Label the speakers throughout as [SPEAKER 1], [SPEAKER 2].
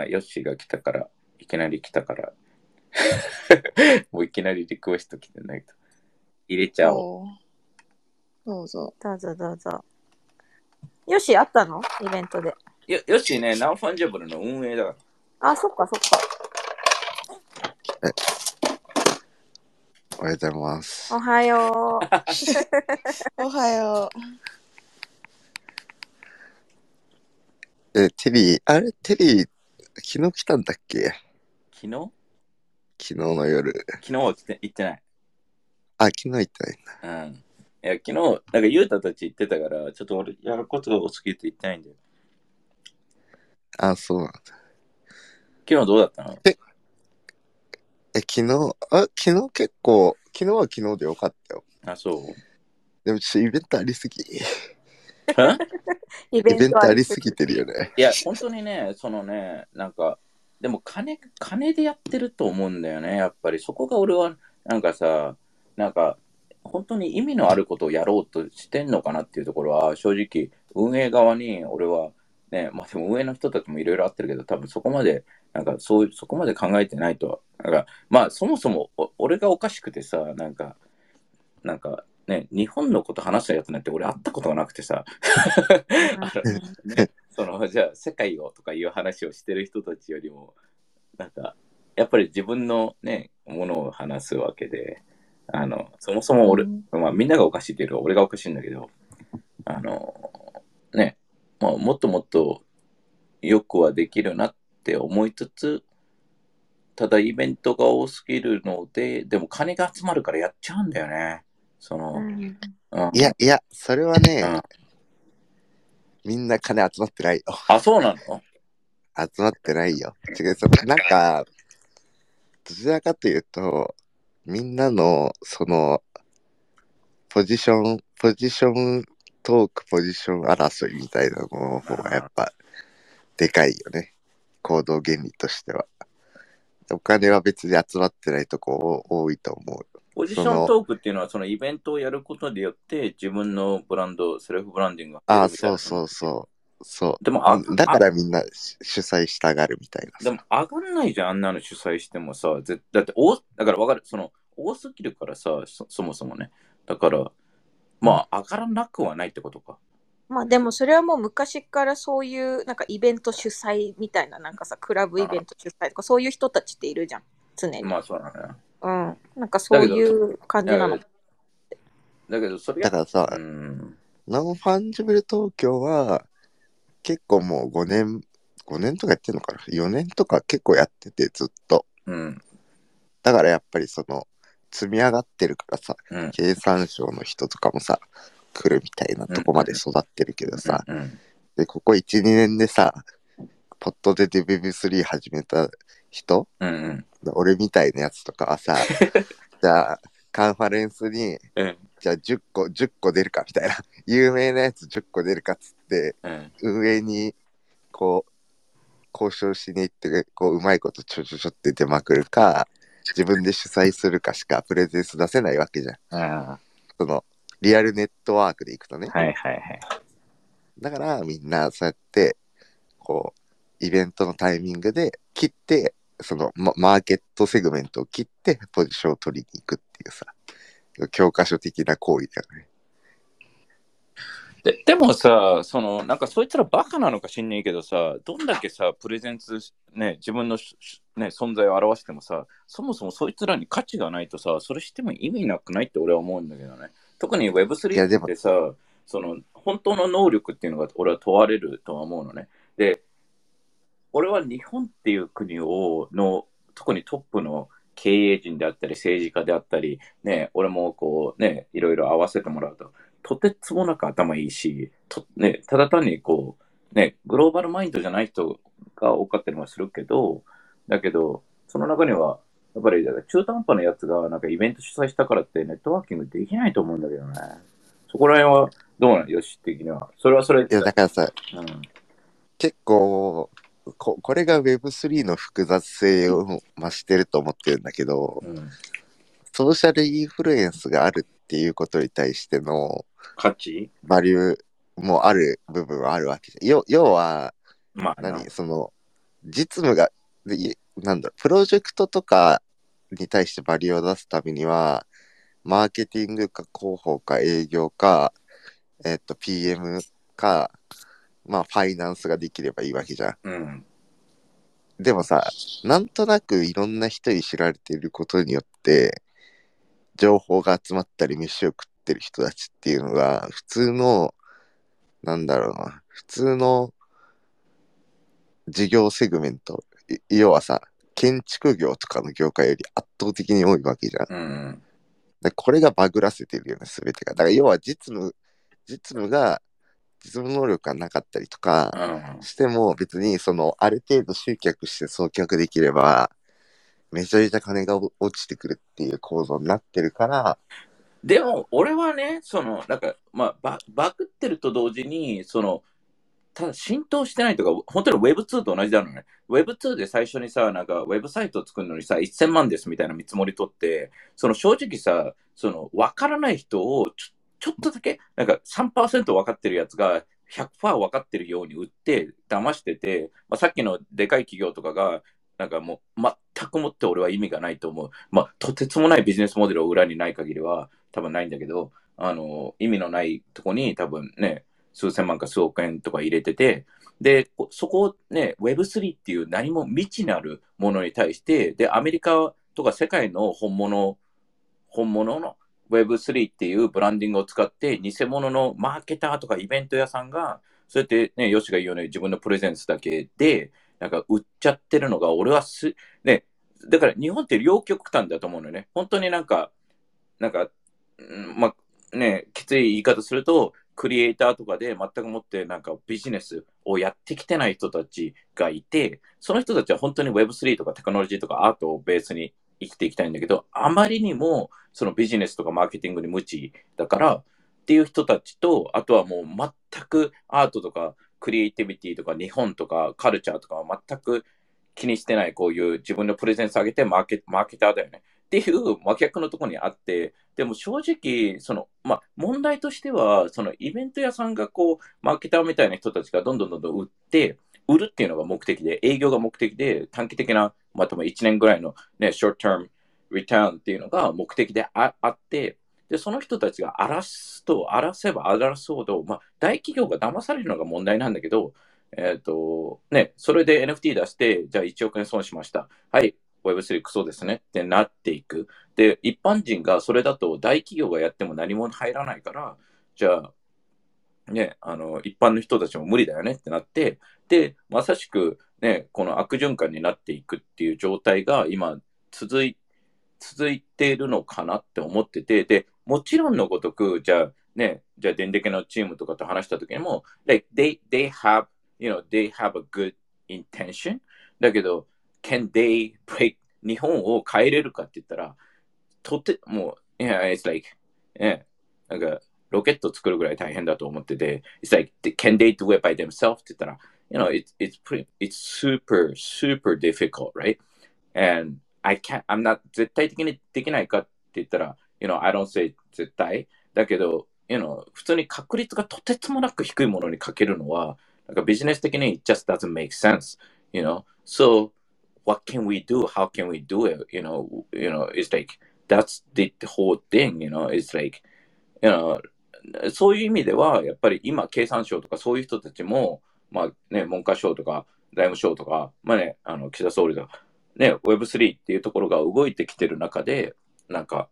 [SPEAKER 1] あ、ヨッシーが来たから、いきなり来たから。もういきなりリクエスト来てないと。入れちゃおう。
[SPEAKER 2] そうどうぞ。
[SPEAKER 3] どうぞどうぞ。よし、あったの？イベントで。
[SPEAKER 1] よヨッシーね、ナンファンジャブルの運営だから。
[SPEAKER 3] あ、そっかそっか。
[SPEAKER 4] おはようございます。
[SPEAKER 3] おはよう。
[SPEAKER 2] おはよ
[SPEAKER 4] え、テリー、あれテリー、昨日来たんだっけ？
[SPEAKER 1] 昨日？
[SPEAKER 4] 昨日の夜。
[SPEAKER 1] 昨日は来て行ってない。
[SPEAKER 4] あ、昨日行ってないんだ。
[SPEAKER 1] うん。いや、昨日、なんかユータたち行ってたから、ちょっと俺、やることが多すぎて行ってないんだよ。
[SPEAKER 4] あ、そうなんだ。
[SPEAKER 1] 昨日どうだったの？
[SPEAKER 4] え、昨日、あ、昨日結構、昨日は昨日でよかったよ。
[SPEAKER 1] あ、そう？
[SPEAKER 4] でもちょっとイベントありすぎ。
[SPEAKER 1] は
[SPEAKER 3] イ
[SPEAKER 4] イベントあり
[SPEAKER 3] す
[SPEAKER 4] すぎてるよね。
[SPEAKER 1] いや、本当にね、そのね、なんか、でも金、金でやってると思うんだよね、やっぱり。そこが俺は、なんかさ、なんか、本当に意味のあることをやろうとしてんのかなっていうところは、正直、運営側に俺は、ね、まあでも運営の人たちもいろいろあってるけど、多分そこまで、なんかそういう、そこまで考えてないとは。なんか、まあそもそもお俺がおかしくてさ、なんか、なんか、ね、日本のこと話したやつなんて俺会ったことがなくてさ、ね、そのじゃあ世界をとかいう話をしてる人たちよりもなんかやっぱり自分のねものを話すわけであのそもそも俺、まあ、みんながおかしいっていうよりは俺がおかしいんだけどあのね、まあ、もっともっとよくはできるなって思いつつただイベントが多すぎるのででも金が集まるからやっちゃうんだよねその、
[SPEAKER 3] うん
[SPEAKER 1] うん
[SPEAKER 4] いや、いや、それはね、
[SPEAKER 1] うん
[SPEAKER 4] みんな金集まってないよ。
[SPEAKER 1] あそうなの？
[SPEAKER 4] 集まってないよ。違う、そなんか、どちらかというと、みんなの、その、ポジション、ポジショントーク、ポジション争いみたいなの方がやっぱ、でかいよね。行動原理としては。お金は別に集まってないとこ多いと思う。
[SPEAKER 1] ポジショントークっていうのは、そのイベントをやることによって、自分のブランド、セルフブランディングが
[SPEAKER 4] ああ、そうそうそう。そう。
[SPEAKER 1] でもあ
[SPEAKER 4] だからみんなし主催したがるみたいなさ。
[SPEAKER 1] でも上がんないじゃん、あんなの主催してもさ。ぜだって多、だから分かる、その、多すぎるからさ、そそもそもね。だから、まあ、上がらなくはないってことか。
[SPEAKER 3] まあでもそれはもう昔からそういうなんかイベント主催みたいななんかさクラブイベント主催とかそういう人たちっているじゃん常に、
[SPEAKER 1] まあ、そうだね。
[SPEAKER 3] うんなんかそういう感じなの
[SPEAKER 1] だだけど、それ
[SPEAKER 4] だからさ、
[SPEAKER 1] うん。
[SPEAKER 4] Non Fungible Tokyo は結構もう5年、5年とかやってんのかな ?4 年とか結構やっててずっと。
[SPEAKER 1] うん。
[SPEAKER 4] だからやっぱりその積み上がってるからさ、
[SPEAKER 1] うん。
[SPEAKER 4] 経産省の人とかもさ、来るみたいなとこまで育ってるけどさ、
[SPEAKER 1] うん。
[SPEAKER 4] で、ここ1、2年でさ、ポットでデビブ3始めた人、
[SPEAKER 1] うん。うん。
[SPEAKER 4] 俺みたいなやつとかはさ、じゃあ、カンファレンスに、
[SPEAKER 1] うん。
[SPEAKER 4] じゃあ10個、10個出るかみたいな、有名なやつ10個出るかっつって、
[SPEAKER 1] うん。
[SPEAKER 4] 運営にこう交渉しに行ってこううまいことちょちょちょって出まくるか自分で主催するかしかプレゼンス出せないわけじゃん
[SPEAKER 1] あ
[SPEAKER 4] そのリアルネットワークで行くとね、
[SPEAKER 1] あ。はいはいはい。
[SPEAKER 4] だからみんなそうやってこうイベントのタイミングで切ってそのママーケットセグメントを切ってポジションを取りに行くっていうさ教科書的な行為だよね
[SPEAKER 1] ででもさ、そのなんかそいつらバカなのか知んねえけどさ、どんだけさ、プレゼンツ、ね、自分のし、ね、存在を表してもさ、そもそもそいつらに価値がないとさ、それしても意味なくないって俺は思うんだけどね。特に
[SPEAKER 4] いや
[SPEAKER 1] Web3
[SPEAKER 4] でも
[SPEAKER 1] ってさ、その本当の能力っていうのが俺は問われるとは思うのね。で、俺は日本っていう国をの特にトップの経営陣であったり政治家であったり、ね、俺もこうね、いろいろ合わせてもらうと、とてつもなく頭いいし、とね、ただ単にこう、ね、グローバルマインドじゃない人が多かったりもするけど、だけど、その中には、やっぱり中途半端なやつがなんかイベント主催したからってネットワーキングできないと思うんだけどね。そこら辺はどうなのよし的には。それはそれ
[SPEAKER 4] いやだからさ
[SPEAKER 1] うん、
[SPEAKER 4] 結構ここれが Web3 の複雑性を増してると思ってるんだけど
[SPEAKER 1] うん。
[SPEAKER 4] ソーシャルインフルエンスがあるっていうことに対しての
[SPEAKER 1] 価値？
[SPEAKER 4] バリューもある部分はあるわけじゃん。よ要は
[SPEAKER 1] まあな、
[SPEAKER 4] 何？その実務が、なんだプロジェクトとかに対してバリューを出すためには、マーケティングか広報か営業か、えっと、PM か、まあ、ファイナンスができればいいわけじゃん。
[SPEAKER 1] うん。
[SPEAKER 4] でもさ、なんとなくいろんな人に知られていることによって、情報が集まったり飯を食ってる人たちっていうのが、普通の、なんだろうな、普通の事業セグメント、い要はさ、建築業とかの業界より圧倒的に多いわけじゃん。
[SPEAKER 1] うん。
[SPEAKER 4] でこれがバグらせてるよね、すべてが。だから要は実務、実務が、実務能力がなかったりとか、
[SPEAKER 1] うん。
[SPEAKER 4] しても別にそのある程度集客して送客できればめちゃめちゃ金が落ちてくるっていう構造になってるから
[SPEAKER 1] でも、俺はね、その、なんか、まあ、ババグってると同時に、その、ただ浸透してないとか、本当に Web2 と同じだのね。Web2 で最初にさ、なんか、ウェブサイトを作るのにさ、1000万ですみたいな見積もり取って、その正直さ、その、わからない人をちょ、ちょっとだけ、なんか3%分かってるやつが100%分かってるように売って、騙してて、まあ、さっきのでかい企業とかが、なんかもう、全くもって俺は意味がないと思う。まあ、とてつもないビジネスモデルを裏にない限りは、多分ないんだけど、あの、意味のないとこに多分ね、数千万か数億円とか入れてて、で、そこをね、Web3 っていう何も未知なるものに対して、で、アメリカとか世界の本物、本物の Web3 っていうブランディングを使って、偽物のマーケターとかイベント屋さんが、そうやってね、ヨシが言うように自分のプレゼンスだけで、なんか売っちゃってるのが、俺はす、ね、だから日本って両極端だと思うのよね。本当になんか、なんか、まあね、きつい言い方すると、クリエイターとかで全くもってなんかビジネスをやってきてない人たちがいて、その人たちは本当に Web3 とかテクノロジーとかアートをベースに生きていきたいんだけど、あまりにもそのビジネスとかマーケティングに無知だからっていう人たちと、あとはもう全くアートとかクリエイティビティとか日本とかカルチャーとかは全く気にしてないこういう自分のプレゼンス上げてマーケマーケターだよね。っていう真逆のところにあって、でも正直、その、まあ、問題としては、そのイベント屋さんがこう、マーケターみたいな人たちがどんどんどんどん売って、売るっていうのが目的で、営業が目的で、短期的な、まあ、多分1年ぐらいのね、short term return っていうのが目的であって、で、その人たちが荒らすと、荒らせば荒らすほど、まあ、大企業が騙されるのが問題なんだけど、えっ、と、ね、それで NFT 出して、じゃあ1億円損しました。はい、Web3 クソですねってなっていく。で、一般人がそれだと大企業がやっても何も入らないから、じゃあ、ね、あの、一般の人たちも無理だよねってなって、で、まさしくね、この悪循環になっていくっていう状態が今続い、続いているのかなって思ってて、で、もちろんのごとく、じゃあね、じゃあ電撃のチームとかと話した時にも、like, they, they have, you know, they have a good intention? だけど、can they break? 日本を変えれるかって言ったら、とてもう、yeah, it's like, yeah, なんか、ロケット作るぐらい大変だと思ってて、it's like, can they do it by themselves? って言ったら、you know, it's, it's pretty, it's super, super difficult, right? And I can't, I'm not, 絶対的にできないかって言ったら、you know, I don't say 絶対。だけど、you know, 普通に確率がとてつもなく低いものにかけるのは、なんかビジネス的に it just doesn't make sense, you know? So, what can we do? How can we do it? You know, you know, it's like, that's the whole thing, you know, it's like, you know, そういう意味では、やっぱり今、経産省とかそういう人たちも、まあね、文科省とか財務省とか、まあね、あの、岸田総理とか、ね、Web3 っていうところが動いてきてる中で、なんか、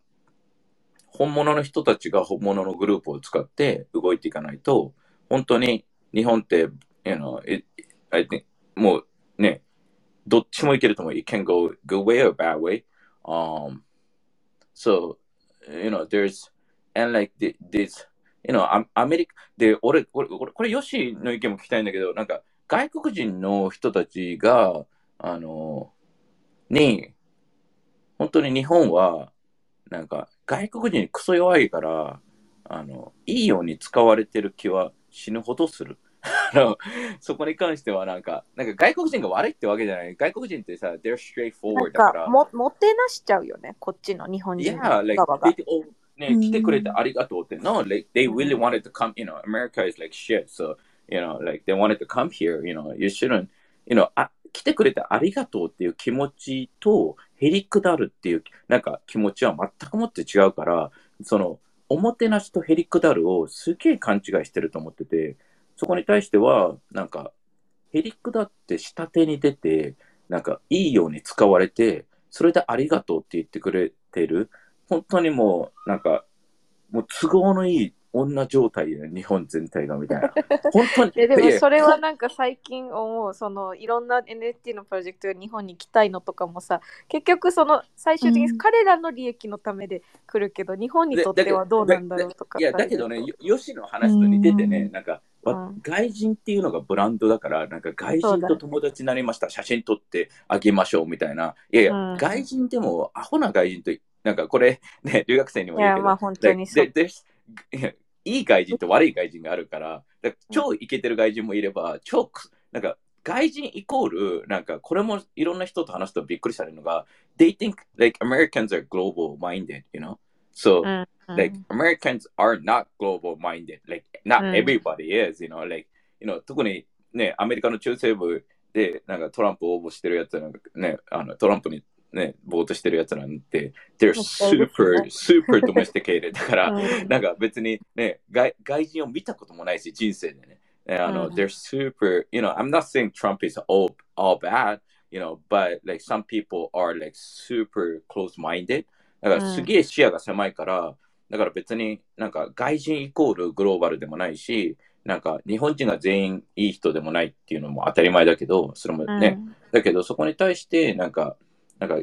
[SPEAKER 1] 本物の人たちが本物のグループを使って動いていかないと、本当に日本って、you know, it, I think, もうね、どっちもいけると思う。It can go good way or bad way. Um, so, you know, there's, and like the- this, you know, アアメリカで、俺、俺、俺これ、ヨシの意見も聞きたいんだけど、なんか、外国人の人たちが、あの、に、本当に日本は、なんか、外国人にクソ弱いから、あの、いいように使われてる気は死ぬほどする。あのそこに関してはなんか、なんか外国人が悪いってわけじゃない。外国人ってさ、they're straightforward だか、
[SPEAKER 3] からも、もてなしちゃうよね、こっちの日本人
[SPEAKER 1] Yeah, like,
[SPEAKER 3] 側が。
[SPEAKER 1] they, oh, ね、来てくれてありがとうって。No, like, they really wanted to come, you know, America is like shit, so, you know, like, they wanted to come here, you know, you shouldn't, you know, あ来てくれてありがとうっていう気持ちと、へりくだるっていう、なんか気持ちは全くもって違うから、その、おもてなしとへりくだるをすげえ勘違いしてると思ってて、そこに対しては、なんか、へりくだって下手に出て、なんか、いいように使われて、それでありがとうって言ってくれてる。本当にもう、なんか、もう都合のいい女状態で、日本全体がみたいな。本当に。
[SPEAKER 3] えでも
[SPEAKER 1] いや
[SPEAKER 3] それはなんか最近思うそのいろんな NFT のプロジェクトが日本に来たいのとかもさ結局その最終的に
[SPEAKER 2] うん
[SPEAKER 3] 彼らの利益のためで来るけど、日本にとってはどうなんだろうとか
[SPEAKER 1] いや、だけどね、よヨシの話と似ててね、
[SPEAKER 2] うん
[SPEAKER 1] なんか、わ
[SPEAKER 3] うん
[SPEAKER 1] 外人っていうのがブランドだから、なんか外人と友達になりました、写真撮ってあげましょうみたいな。いやいや、
[SPEAKER 3] うん
[SPEAKER 1] 外人でも、アホな外人と、なんかこれ、ね、留学生にも言うけど、
[SPEAKER 3] いやまあ本当にそう
[SPEAKER 1] でででいやいい外人と悪い外人があるから、だから超イケてる外人もいれば、超く、なんか、外人イコール、なんか、これもいろんな人と話すとびっくりされるのが、they think like Americans are global minded, you know? So, like Americans are not global minded. Like not
[SPEAKER 3] うん
[SPEAKER 1] everybody is, you know? Like you know 特にねアメリカの中西部でなんかトランプを応募してるやつなんかねあのトランプにねボートしてるやつなんて they're super
[SPEAKER 3] ね
[SPEAKER 1] super domesticated だから、
[SPEAKER 3] うん
[SPEAKER 1] なんか別にね外外人を見たこともないし人生でね。ねあの、
[SPEAKER 3] うん
[SPEAKER 1] they're super, you know, I'm not saying Trump is all all bad, you know, but like some people are like super close-minded. だからすげえ視野が狭いから、だから別になんか外人イコールグローバルでもないし、なんか日本人が全員いい人でもないっていうのも当たり前だけど、それもね、だけどそこに対してなんか、なんか、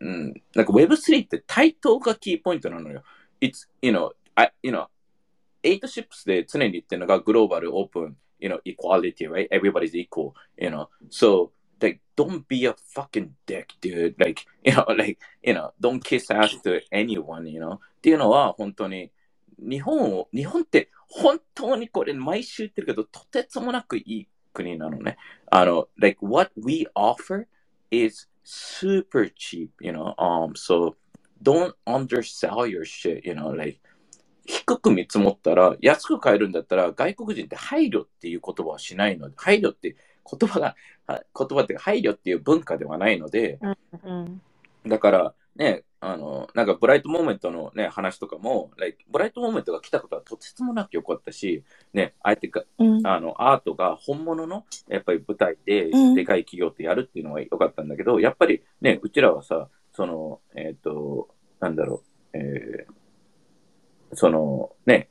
[SPEAKER 1] うん、なんか Web3 って対等がキーポイントなのよ。It's, you know, I, you know, 8 ships で常に言ってるのがグローバル、オープン、you know, equality, right? Everybody's equal, you know. So, like, don't be a fucking dick, dude. Like, you know, like, you know, don't kiss ass to anyone, you know. っていうのは本当に、日本を、日本って本当にこれ毎週言ってるけど、とてつもなくいい国なのね。あの、like, what we offer is super cheap, you know? Um, so don't undersell your shit, you know, like, 低く見積もったら、安く買えるんだったら、外国人って配慮っていう言葉はしないので、配慮って言葉が、は言葉って配慮っていう文化ではないので、
[SPEAKER 3] うん
[SPEAKER 1] だからね、あの、なんかブライトモーメントのね、話とかも、like ブライトモーメントが来たことはとてつもなく良かったし、ね、相手が、
[SPEAKER 2] うん。
[SPEAKER 1] あの、アートが本物の、やっぱり舞台で
[SPEAKER 2] うん、
[SPEAKER 1] でかい企業ってやるっていうのは良かったんだけど、やっぱりね、うちらはさ、その、えっ、と、なんだろう、えーその、ね、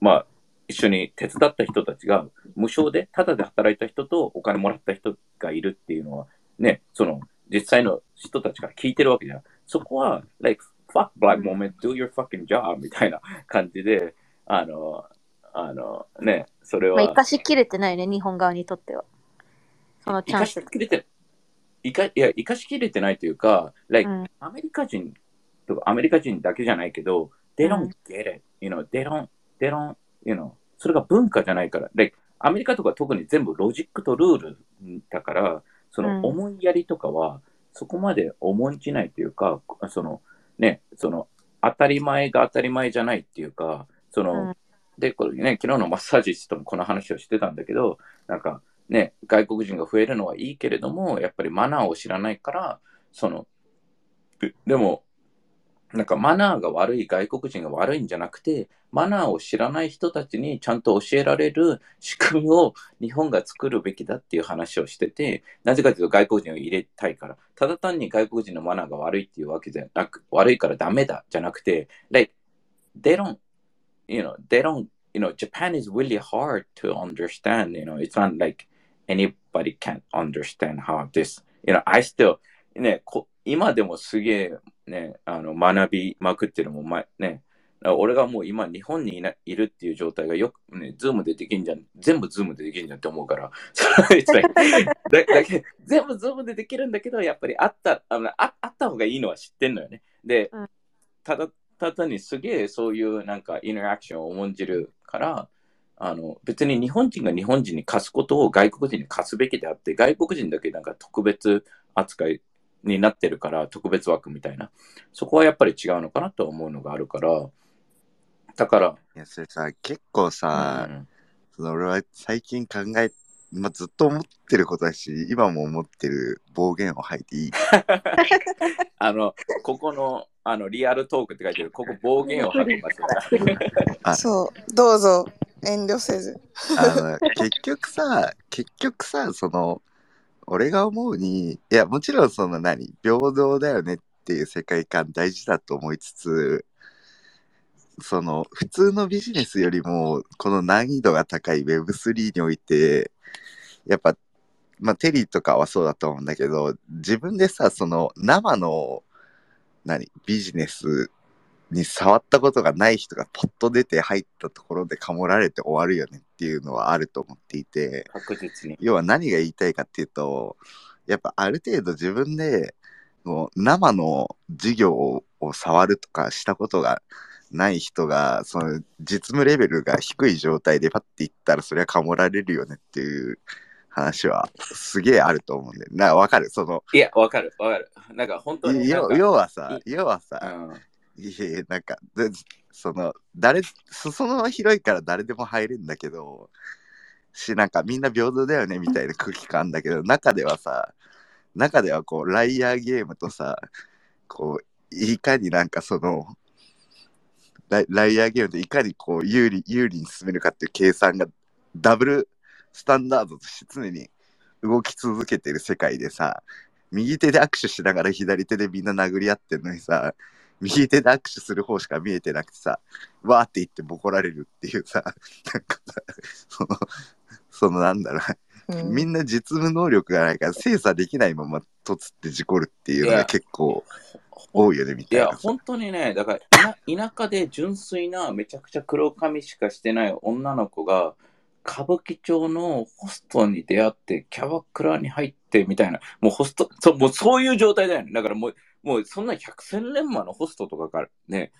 [SPEAKER 1] まあ、一緒に手伝った人たちが、無償で、ただで働いた人とお金もらった人がいるっていうのは、ね、その、実際の人たちから聞いてるわけじゃん。そこは、like, fuck black moment, do your fucking job みたいな感じで、あの、あの、ね、それは、
[SPEAKER 3] まあ、生かしきれてないね、日本側にとっては。そのチ
[SPEAKER 1] 生かし
[SPEAKER 3] ャンス。
[SPEAKER 1] きれて、いかいや、生かしきれてないというか、like,
[SPEAKER 3] うん
[SPEAKER 1] アメリカ人とか、アメリカ人だけじゃないけど、they
[SPEAKER 3] うん
[SPEAKER 1] don't get it, you know, they don't, they don't, you know, それが文化じゃないから、like, アメリカとか特に全部ロジックとルールだから、その
[SPEAKER 3] うん。
[SPEAKER 1] 思いやりとかは、そこまで重んじないというか、その、ね、その、当たり前が当たり前じゃないっていうか、その、
[SPEAKER 3] うん。
[SPEAKER 1] で、これね、昨日のマッサージ師ともこの話をしてたんだけど、なんかね、外国人が増えるのはいいけれども、やっぱりマナーを知らないから、その、ででも、なんかマナーが悪い外国人が悪いんじゃなくて、マナーを知らない人たちにちゃんと教えられる仕組みを日本が作るべきだっていう話をしてて、なぜかというと外国人を入れたいから、ただ単に外国人のマナーが悪いっていうわけじゃなく、悪いからダメだじゃなくて、like, they don't, you know, they don't, you know, Japan is really hard to understand, you know, it's not like anybody can understand how this, you know, I still, ね、こ今でもすげえね、あの、学びまくってるもん、ま、ね、俺がもう今日本にいないるっていう状態がよくね、ズームでできんじゃん、全部ズームでできんじゃんって思うから、だだけ全部ズームでできるんだけど、やっぱりあった、あのああった方がいいのは知ってんのよね。で、
[SPEAKER 3] うん。
[SPEAKER 1] ただ、ただにすげえそういうなんかインタラクションを重んじるから、あの、別に日本人が日本人に貸すことを外国人に貸すべきであって、外国人だけなんか特別扱いになってるから、特別枠みたいな。そこはやっぱり違うのかなと思うのがあるから、だから、
[SPEAKER 4] いや、それさ、結構さ、
[SPEAKER 1] うん
[SPEAKER 4] その俺は最近考えまあ、ずっと思ってることだし、今も思ってる暴言を吐いていい
[SPEAKER 1] あの、ここの、あの、リアルトークって書いてる、ここ暴言を吐きますから。
[SPEAKER 4] あ
[SPEAKER 2] そう、どうぞ、遠慮せず。
[SPEAKER 4] あの結局さ、結局さ、その、俺が思うに、いや、もちろんその何、平等だよねっていう世界観大事だと思いつつ、その、普通のビジネスよりも、この難易度が高い Web3 において、やっぱ、まあ、テリーとかはそうだと思うんだけど、自分でさ、その、生の、何、ビジネスに触ったことがない人がポッと出て入ったところでかもられて終わるよねっていうのはあると思っていて、
[SPEAKER 1] 確実に。
[SPEAKER 4] 要は何が言いたいかっていうと、やっぱある程度自分でもう生の授業を触るとかしたことがない人が、その実務レベルが低い状態でパッていったらそれはかもられるよねっていう話はすげえあると思うんだよ。なんかわかるその、
[SPEAKER 1] いや、わかる、わかる。なんか本当に
[SPEAKER 4] 要はさ、
[SPEAKER 1] い
[SPEAKER 4] 要はさ、
[SPEAKER 1] うん
[SPEAKER 4] いやいや、なんか、でその、誰、裾野は広いから誰でも入れるんだけど、し、なんかみんな平等だよねみたいな空気感だけど、中ではさ、中ではこう、ライアーゲームとさ、こう、いかになんかその、ライライアーゲームでいかにこう、有利、有利に進めるかっていう計算が、ダブルスタンダードとして常に動き続けてる世界でさ、右手で握手しながら左手でみんな殴り合ってんのにさ、右手で握手する方しか見えてなくてさ、わーって言ってボコられるっていうさ、なんかさ、その、そのなんだろう。な、
[SPEAKER 2] うん。
[SPEAKER 4] みんな実務能力がないから精査できないままとつって事故るっていうのが
[SPEAKER 1] いや。
[SPEAKER 4] 結構多いよねみ
[SPEAKER 1] いや、
[SPEAKER 4] たいなさ。
[SPEAKER 1] 本当にね、だから田、田舎で純粋な、めちゃくちゃ黒髪しかしてない女の子が、歌舞伎町のホストに出会って、キャバクラに入ってみたいな、もうホスト、そうもうそういう状態だよね。だからもう、もうそんな百戦錬磨のホストとかからね、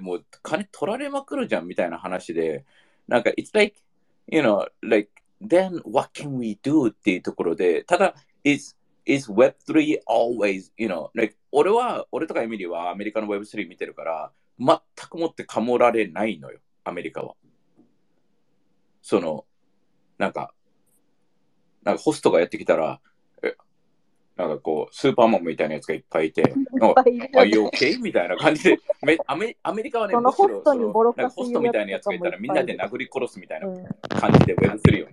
[SPEAKER 1] もう金取られまくるじゃんみたいな話で、なんか、it's like, you know, like, then what can we do? っていうところで、ただ、is, is Web3 always, you know, like, 俺は、俺とかエミリーはアメリカの Web3 見てるから、全くもってかもられないのよ、アメリカは。その、なんか、なんかホストがやってきたら、え、なんかこう、スーパーマンみたいなやつがいっぱいいて、なんか Are you okay? みたいな感じで、めアメアメリカはね、
[SPEAKER 3] その
[SPEAKER 1] むしろ
[SPEAKER 3] ホストにボロカス
[SPEAKER 1] なんかホストみたいなやつがいたらみんなで殴り殺すみたいな
[SPEAKER 3] うん
[SPEAKER 1] 感じで Web3 よね。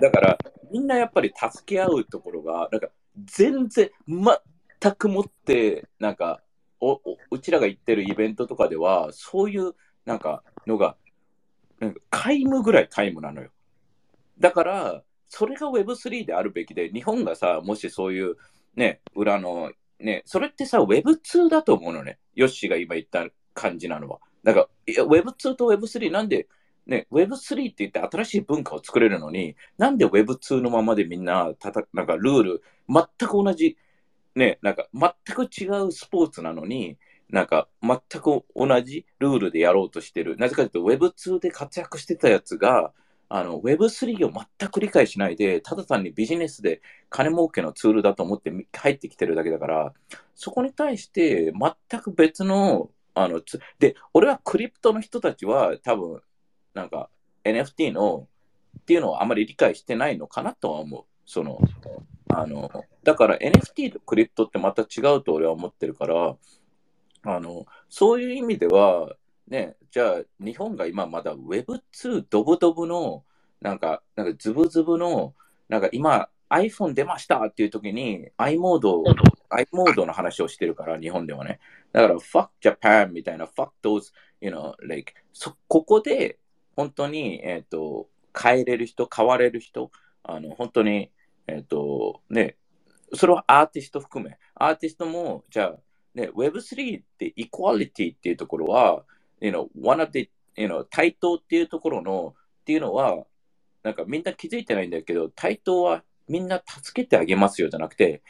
[SPEAKER 1] だから、みんなやっぱり助け合うところが、なんか全然、全くもって、なんかおお、うちらが行ってるイベントとかでは、そういうなんかのが、なんか皆無ぐらい皆無なのよ。だから、それが Web3 であるべきで、日本がさ、もしそういう、ね、裏の、ね、それってさ、Web2 だと思うのね。ヨッシーが今言った感じなのは。だから、Web2 と Web3 なんで、ね、Web3 って言って新しい文化を作れるのに、なんで Web2 のままでみんな、たたなんかルール、全く同じ、ね、なんか全く違うスポーツなのに、なんか全く同じルールでやろうとしてる。なぜかというと Web2 で活躍してたやつが、あの Web3 を全く理解しないで、ただ単にビジネスで金儲けのツールだと思って入ってきてるだけだから、そこに対して全く別の、あの、つで、俺はクリプトの人たちは多分、なんか NFT のっていうのをあまり理解してないのかなとは思う。その、あの、だから NFT とクリプトってまた違うと俺は思ってるから、あの、そういう意味では、ね、じゃあ日本が今まだ Web2 ドブドブの、なんか、なんかズブズブの、なんか今 iPhone 出ましたっていう時に i モード、i モードの話をしてるから、日本ではね。だから fuck Japan みたいな fuck those, you know, like, そ、ここで本当に、えっ、と、変えれる人、変われる人、あの、本当に、えっ、と、ね、それはアーティスト含め、アーティストも、じゃあ、ね、Web3 ってイコアリティっていうところは、you know, one of the, you know, 対等っていうところの、っていうのは、なんかみんな気づいてないんだけど、対等はみんな助けてあげますよじゃなくて、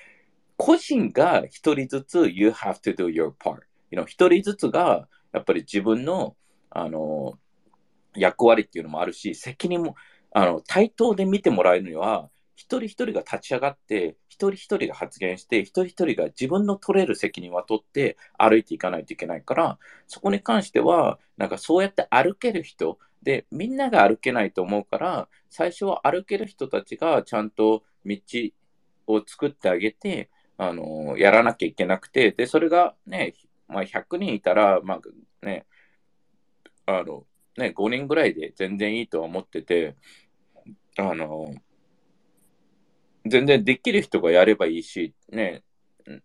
[SPEAKER 1] 個人が一人ずつ you have to do your part。You know, 一人ずつがやっぱり自分の、あの、役割っていうのもあるし、責任も、あの、対等で見てもらえるには、一人一人が立ち上がって、一人一人が発言して、一人一人が自分の取れる責任は取って歩いていかないといけないから、そこに関しては、なんかそうやって歩ける人、で、みんなが歩けないと思うから、最初は歩ける人たちがちゃんと道を作ってあげて、あの、やらなきゃいけなくて、で、それがね、まあ、100人いたら、まあね、あの、ね、5人ぐらいで全然いいとは思ってて、あの、全然できる人がやればいいし、ね、うん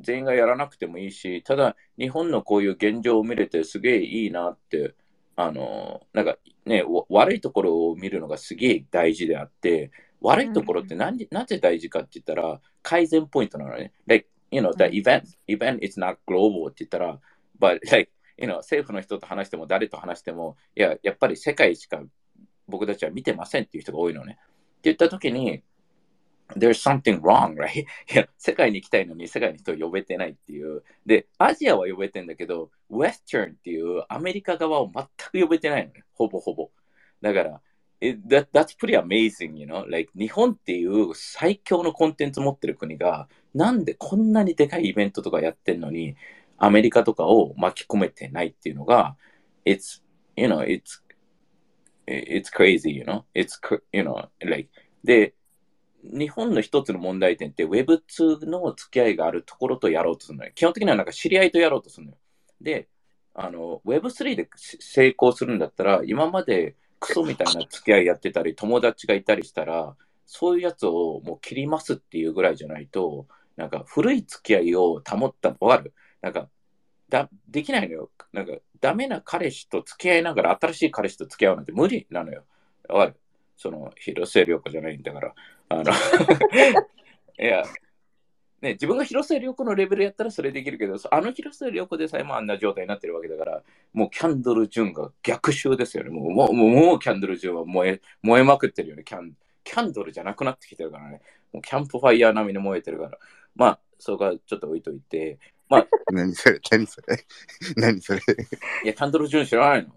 [SPEAKER 1] 全員がやらなくてもいいし、ただ、日本のこういう現状を見れてすげえいいなって、あの、なんかね、わ悪いところを見るのがすげえ大事であって、悪いところって何なぜ大事かって言ったら、改善ポイントなのね。Like, you know, the
[SPEAKER 3] うん
[SPEAKER 1] event, event is not global って言ったら、but like, you know, 政府の人と話しても誰と話しても、いや、やっぱり世界しか僕たちは見てませんっていう人が多いのね。って言った時に、there's something wrong, right? いや、世界に行きたいのに世界の人を呼べてないっていう。で、アジアは呼べてんだけど、Western っていうアメリカ側を全く呼べてないのね。ほぼほぼ。だから、it, that, that's pretty amazing, you know? Like, 日本っていう最強のコンテンツ持ってる国が、なんでこんなにでかいイベントとかやってんのに、アメリカとかを巻き込めてないっていうのが、it's, you know, it's, it's crazy, you know? It's, you know, like, で、日本の一つの問題点って Web2 の付き合いがあるところとやろうとするのよ。基本的にはなんか知り合いとやろうとするのよ。で、あの、Web3 で成功するんだったら、今までクソみたいな付き合いやってたり、友達がいたりしたら、そういうやつをもう切りますっていうぐらいじゃないと、なんか古い付き合いを保った、わかるなんか、だ、できないのよ。なんか、ダメな彼氏と付き合いながら新しい彼氏と付き合うなんて無理なのよ。わかる？その、広末涼子じゃないんだから。あの、いや、ね、自分が広末涼子のレベルやったらそれできるけど、あの広末涼子でさえもあんな状態になってるわけだから、もうキャンドル・ジュンが逆襲ですよね。もう、もう、もうキャンドル・ジュンは燃え、燃えまくってるよね。キャン、キャンドルじゃなくなってきてるからね。もうキャンプファイヤー並みに燃えてるから。まあ、そこはちょっと置いといて、
[SPEAKER 4] 何それ何それ何それ
[SPEAKER 1] いや、キャンドル・ジュン知らないの？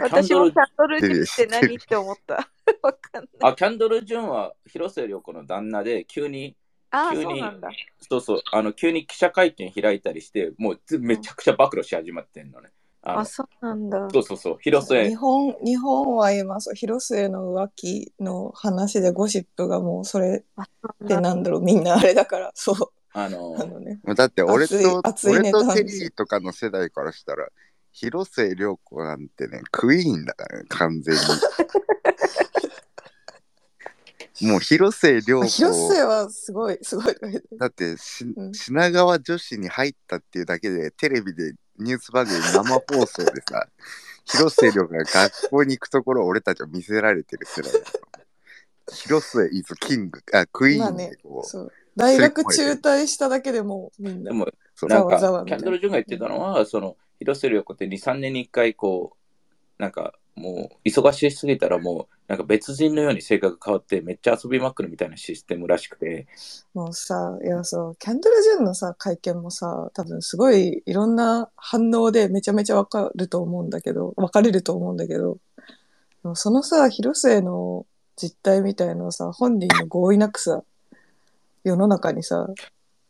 [SPEAKER 3] 私もキャンドルジュンって何って思った。わかんない。
[SPEAKER 1] あ、キャンドル・ジュンは広末涼子の旦那で、急に、
[SPEAKER 3] ああ、
[SPEAKER 1] 急に
[SPEAKER 3] そうなんだ。
[SPEAKER 1] そうそう、あの、急に記者会見開いたりして、もうずめちゃくちゃ暴露し始まってんのね。あの
[SPEAKER 3] あ、そうなんだ。
[SPEAKER 1] そうそうそう、広末
[SPEAKER 2] 日、本日本は今そう広末の浮気の話でゴシップがもうそれって
[SPEAKER 3] なんだ
[SPEAKER 2] ろうみんなあれだからそう
[SPEAKER 1] あの
[SPEAKER 2] あのね。
[SPEAKER 4] だって俺
[SPEAKER 2] 熱い
[SPEAKER 4] と、
[SPEAKER 2] 熱い
[SPEAKER 4] 俺とテリーとかの世代からしたら、広末涼子なんてね、クイーンだからね、完全に。もう広末涼子、
[SPEAKER 2] 広末はすごいすごい。
[SPEAKER 4] だってし、
[SPEAKER 2] うん。
[SPEAKER 4] 品川女子に入ったっていうだけで、テレビでニュース番組生放送でさ、広末涼子が学校に行くところを俺たちは見せられてる世代だから。広末 is king、あ、クイーン
[SPEAKER 2] まあね
[SPEAKER 4] でこう、
[SPEAKER 2] そう大学中退しただけでもうみんな。
[SPEAKER 1] でも、
[SPEAKER 4] そう
[SPEAKER 1] なん
[SPEAKER 2] ざわざわ
[SPEAKER 1] か、キャンドル・ジュンが言ってたのは、その、広末涼子って2、3年に1回、こう、なんか、もう、忙しすぎたらもう、なんか別人のように性格変わって、めっちゃ遊びまくるみたいなシステムらしくて、
[SPEAKER 2] もうさ、いやそう、キャンドル・ジュンのさ、会見もさ、多分すごいいろんな反応でめちゃめちゃわかると思うんだけど、分かれると思うんだけど、そのさ、広末の実態みたいのをさ、本人の合意なくさ、世の中にさ、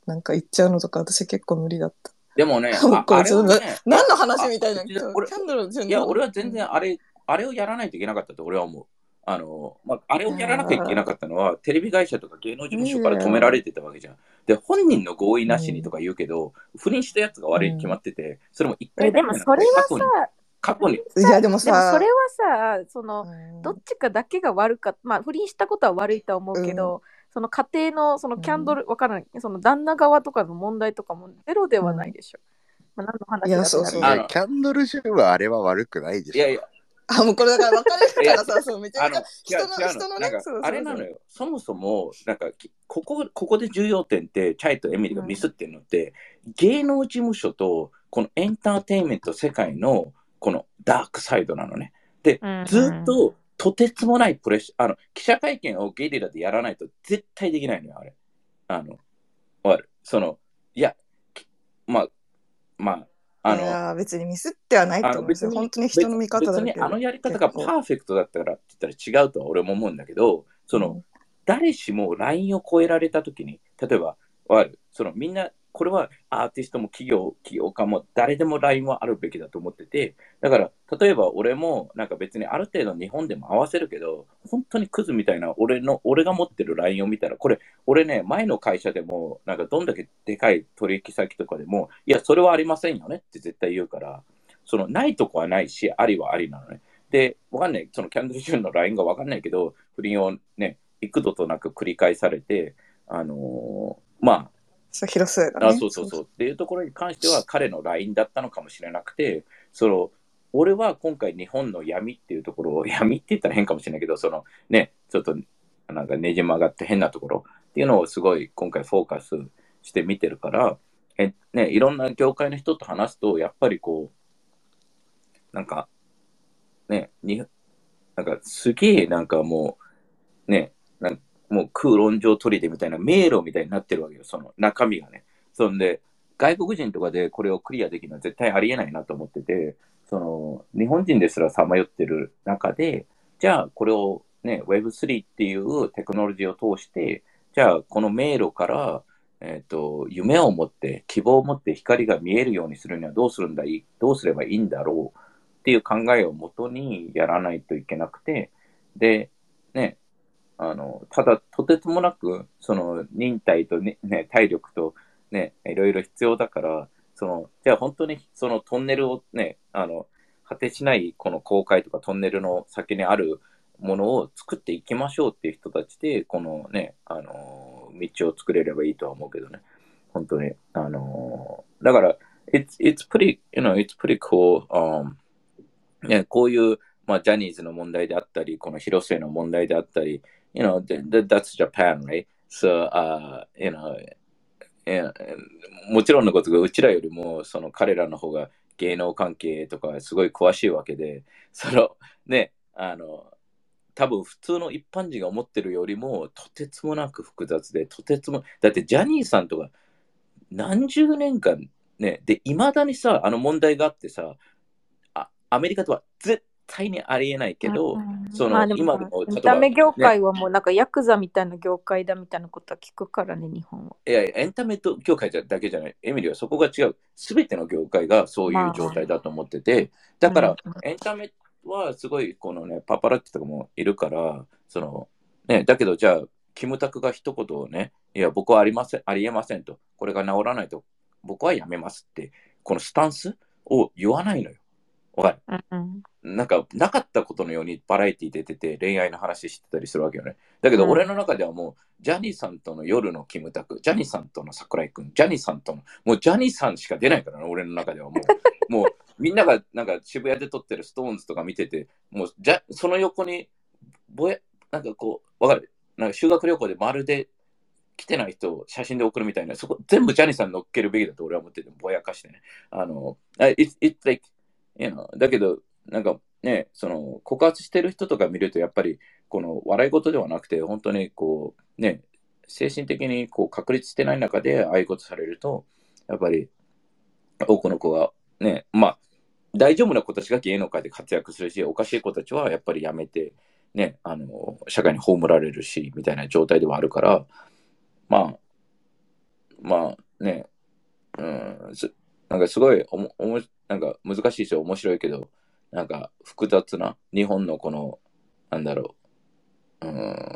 [SPEAKER 2] なんか言っちゃうのとか私結構無理だった。
[SPEAKER 1] でもね、あ
[SPEAKER 2] これ
[SPEAKER 1] あれはね、
[SPEAKER 2] 何の話みたいな。
[SPEAKER 1] あ
[SPEAKER 2] キャ
[SPEAKER 1] 俺
[SPEAKER 2] ンドル・
[SPEAKER 1] いや、俺は全然あれ、あれをやらないといけなかったと俺は思う。あの、まあ、あれをやらなきゃいけなかったのは、テレビ会社とか芸能事務所から止められてたわけじゃん。で、本人の合意なしにとか言うけど、不倫したやつが悪いに決まってて、それも一回
[SPEAKER 3] えでもそれはさ、
[SPEAKER 1] 過去に、
[SPEAKER 2] いやでもさ
[SPEAKER 3] でもそれはさ、その、
[SPEAKER 2] うん
[SPEAKER 3] どっちかだけが悪かった、まあ、不倫したことは悪いとは思うけど、その家庭の、そのキャンドル、わからない、その旦那側とかの問題とかもゼロではないでしょ。まあ、何の話
[SPEAKER 2] いやそうそう。
[SPEAKER 4] キャンドル・ジュンはあれは悪くないでしょ。
[SPEAKER 1] いやいや、
[SPEAKER 2] あ、もうこれだから分かれるからさ、そう、めちゃ
[SPEAKER 1] あの
[SPEAKER 2] めちゃ、人の、人のね
[SPEAKER 1] なんか、
[SPEAKER 2] そうそうそう。
[SPEAKER 1] あれなのよ。そもそも、なんか、きここ、ここで重要点って、チャイとエミリがミスってるのって、芸能事務所と、このエンターテインメント世界の、このダークサイドなのね。で、
[SPEAKER 3] うん。
[SPEAKER 1] ずっと、とてつもないプレッシャー、あの、記者会見をゲリラでやらないと絶対できないのよ、あれ。あの、わかる。その、いや、きまあ、まあ、あ
[SPEAKER 2] い
[SPEAKER 1] の、
[SPEAKER 2] やー別にミスってはないと思うんですよ。本当に人の見方だけど。
[SPEAKER 1] 別にあのやり方がパーフェクトだったからって言ったら違うとは俺も思うんだけど、その、誰しもラインを超えられたときに、例えば、わかるそのみんなこれはアーティストも企業、企業家も誰でも LINE はあるべきだと思ってて、だから、例えば俺も、なんか別にある程度日本でも合わせるけど、本当にクズみたいな俺の、俺が持ってる LINE を見たら、これ、俺ね、前の会社でも、なんかどんだけでかい取引先とかでも、いや、それはありませんよねって絶対言うから、その、ないとこはないし、ありはありなのね。で、わかんない、そのキャンドル・ジュンの LINE がわかんないけど、不倫をね、幾度となく繰り返されて、あのーまあ、
[SPEAKER 2] そう、広末がね。
[SPEAKER 1] あそうそうそう。っていうところに関しては彼の LINE だったのかもしれなくて、その、俺は今回日本の闇っていうところを、闇って言ったら変かもしれないけど、そのね、ちょっとなんかねじ曲がって変なところっていうのをすごい今回フォーカスして見てるから、え、ね、いろんな業界の人と話すと、やっぱりこう、なんか、ね、に、なんかすげえなんかもう、ね、なんもう空論上取りでみたいな迷路みたいになってるわけよ、その中身がね。そんで、外国人とかでこれをクリアできるのは絶対ありえないなと思ってて、その、日本人ですらさまよってる中で、じゃあこれをね、Web3 っていうテクノロジーを通して、じゃあこの迷路から、えっ、と、夢を持って、希望を持って光が見えるようにするにはどうするんだい？どうすればいいんだろう？っていう考えをもとにやらないといけなくて、で、ね、あの、ただ、とてつもなく、その、忍耐とね、ね体力と、ね、いろいろ必要だから、その、じゃあ本当にそのトンネルをね、あの、果てしないこの公開とかトンネルの先にあるものを作っていきましょうっていう人たちで、このね、あの、道を作れればいいとは思うけどね。本当に。あの、だから、it's, it's pretty, you know, it's pretty cool, um, ね、こういう、まあ、ジャニーズの問題であったり、この広末の問題であったり、you know, th- th- that's Japan, right? So, uh, you know, もちろんのことがうちらよりもその彼らの方が芸能関係とかすごい詳しいわけでそのねあの多分普通の一般人が思ってるよりもとてつもなく複雑でとてつもだってジャニーさんとか何十年間ねでいまだにさあの問題があってさあアメリカとは絶対対にありえないけど、
[SPEAKER 3] うん
[SPEAKER 1] その
[SPEAKER 3] まあでも
[SPEAKER 1] 今でも例えば
[SPEAKER 3] 見た目業界はもうなんかヤクザみたいな業界だみたいなことは聞くからね、日本は。
[SPEAKER 1] いやいや、エンタメと業界じゃだけじゃない。エミリーはそこが違う。すべての業界がそういう状態だと思ってて、だから、
[SPEAKER 3] うん
[SPEAKER 1] エンタメはすごい、このね、パパラッチとかもいるから、その、ね、だけどじゃあ、キムタクが一言をね、いや、僕はありません、ありえませんと、これが治らないと、僕はやめますって、このスタンスを言わないのよ。わかる
[SPEAKER 3] うん
[SPEAKER 1] なんか、なかったことのようにバラエティ出てて恋愛の話してたりするわけよね。だけど、
[SPEAKER 3] うん
[SPEAKER 1] 俺の中ではもう、ジャニーさんとの夜のキムタク、ジャニーさんとの桜井くん、ジャニーさんとの、もうジャニーさんしか出ないからね、俺の中ではもう。もう、みんながなんか渋谷で撮ってるストーンズとか見てて、もう、じゃその横に、ぼや、なんかこう、わかる？なんか修学旅行でまるで来てない人を写真で送るみたいな、そこ全部ジャニーさん乗っけるべきだと俺は思ってて、ぼやかしてね。あの、あ it's, it's like, you know, だけど、なんかね、その告発してる人とか見ると、やっぱりこの笑い事ではなくて、本当にこう、ね、精神的にこう確立してない中でああいうことされると、やっぱり多くの子がね、まあ、大丈夫な子たちが芸能界で活躍するし、おかしい子たちはやっぱりやめて、ね、あの、社会に葬られるし、みたいな状態ではあるから、まあ、まあね、うん、なんかすごいおもおもなんか難しいですよ、面白いけど、なんか複雑な日本のこの、なんだろう、うん、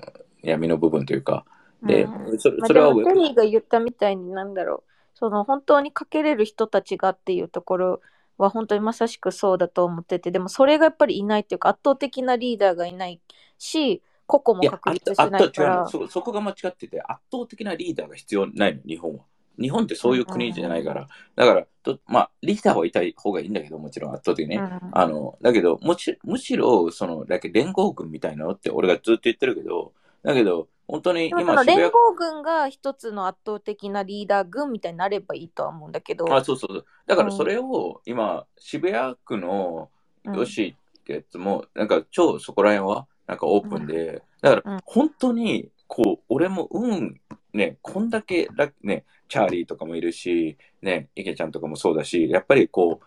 [SPEAKER 1] 闇の部分というか、で、
[SPEAKER 3] うん。
[SPEAKER 1] そ
[SPEAKER 3] まあ、
[SPEAKER 1] それは
[SPEAKER 3] でもテリーが言ったみたいになんだろう。その本当にかけれる人たちがっていうところは本当にまさしくそうだと思っててでもそれがやっぱりいないっていうか圧倒的なリーダーがいないし個々も確立してないから。
[SPEAKER 1] そこが間違ってて、圧倒的なリーダーが必要ないの、日本は。日本ってそういう国じゃないから。だから、とまあ、リーダーはいた方がいいんだけど、もちろん圧倒的にね。
[SPEAKER 3] うん
[SPEAKER 1] あの、だけど、もちむしろ、その、だけ連合軍みたいなのって俺がずっと言ってるけど、だけど、本当に今、
[SPEAKER 3] の連
[SPEAKER 1] 渋
[SPEAKER 3] 合軍が一つの圧倒的なリーダー軍みたいになればいいとは思うんだけど、
[SPEAKER 1] 谷、あ、そうそうそう。だからそれを、今、渋谷区の
[SPEAKER 3] うん。
[SPEAKER 1] よしってやつも、なんか超そこら辺は、なんかオープンで、だから
[SPEAKER 3] うん
[SPEAKER 1] 本当に、こう、俺も、うん、ね、こんだけラ、ね、チャーリーとかもいるし、ね、池ちゃんとかもそうだし、やっぱりこう、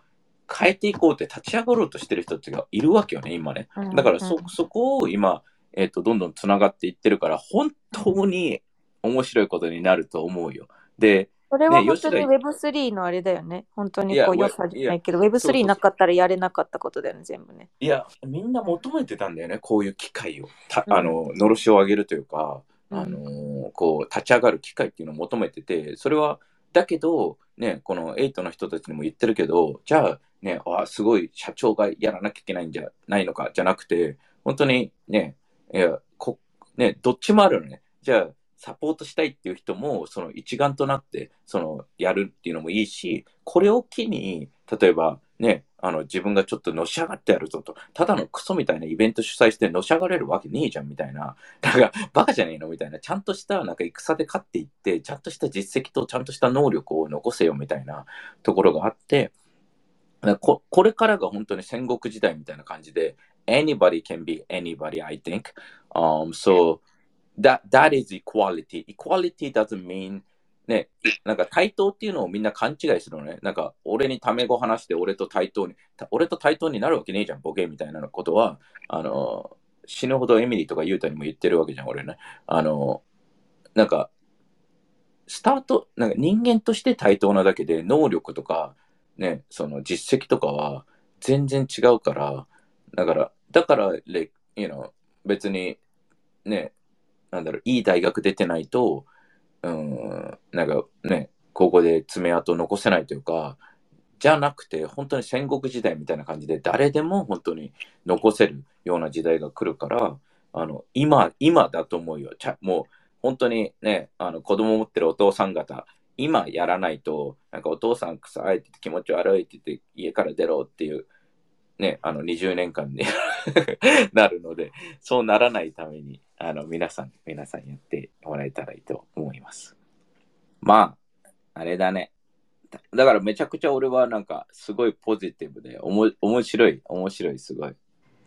[SPEAKER 1] 変えていこうって立ち上がろうとしてる人たちがいるわけよね、今ね。
[SPEAKER 3] うん
[SPEAKER 1] だからそ、そこを今、えっ、と、どんどんつながっていってるから、本当に面白いことになると思うよ。で、
[SPEAKER 3] それは本当に Web3 のあれだよね。本当にこう良さじゃないけど、
[SPEAKER 1] そうそう
[SPEAKER 3] Web3 なかったらやれなかったことだよね、全部ね。
[SPEAKER 1] いや、みんな求めてたんだよね、こういう機会を。た
[SPEAKER 3] うん
[SPEAKER 1] あの、のろしを上げるというか、
[SPEAKER 3] うん
[SPEAKER 1] あの、こう、立ち上がる機会っていうのを求めてて、それは、だけど、ね、このエイトの人たちにも言ってるけど、じゃあ、ね、あすごい社長がやらなきゃいけないんじゃないのか、じゃなくて、本当にね、いや、こ、ね、どっちもあるのね。じゃあ、サポートしたいっていう人も、その一丸となって、その、やるっていうのもいいし、これを機に、例えば、ね、あの、自分がちょっとのし上がってやるぞと、ただのクソみたいなイベント主催してのし上がれるわけねえじゃんみたいな、なんか、バカじゃねえのみたいな、ちゃんとした、なんか戦で勝っていって、ちゃんとした実績とちゃんとした能力を残せよみたいなところがあって、ここれからが本当に戦国時代みたいな感じで、anybody can be anybody, I think. Um, so that, that is equality. Equality doesn't mean ね、なんか対等っていうのをみんな勘違いするのね。なんか、俺にタメ語話して俺と対等に、俺と対等になるわけねえじゃん、ボケみたいなことは、あの、死ぬほどエミリーとかユータにも言ってるわけじゃん、俺ね。あの、なんか、スタート、なんか人間として対等なだけで、能力とか、ね、その実績とかは全然違うから、だから、だから、you know, 別に、ね、なんだろう、いい大学出てないと、うん、なんかね、ここで爪痕残せないというか、じゃなくて、本当に戦国時代みたいな感じで、誰でも本当に残せるような時代が来るから、あの、今、今だと思うよ。ちゃもう、本当にね、あの、子供持ってるお父さん方、今やらないと、なんかお父さん臭いって気持ち悪いって言って家から出ろっていう、ね、あの、20年間に なるので、そうならないために、あの、皆さん、皆さんやってもらえたらいいと思います。まあ、あれだね。だからめちゃくちゃ俺はなんか、すごいポジティブで、おも、面白い、面白い、すごい。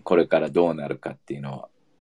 [SPEAKER 1] これからどうなるかっていうのは、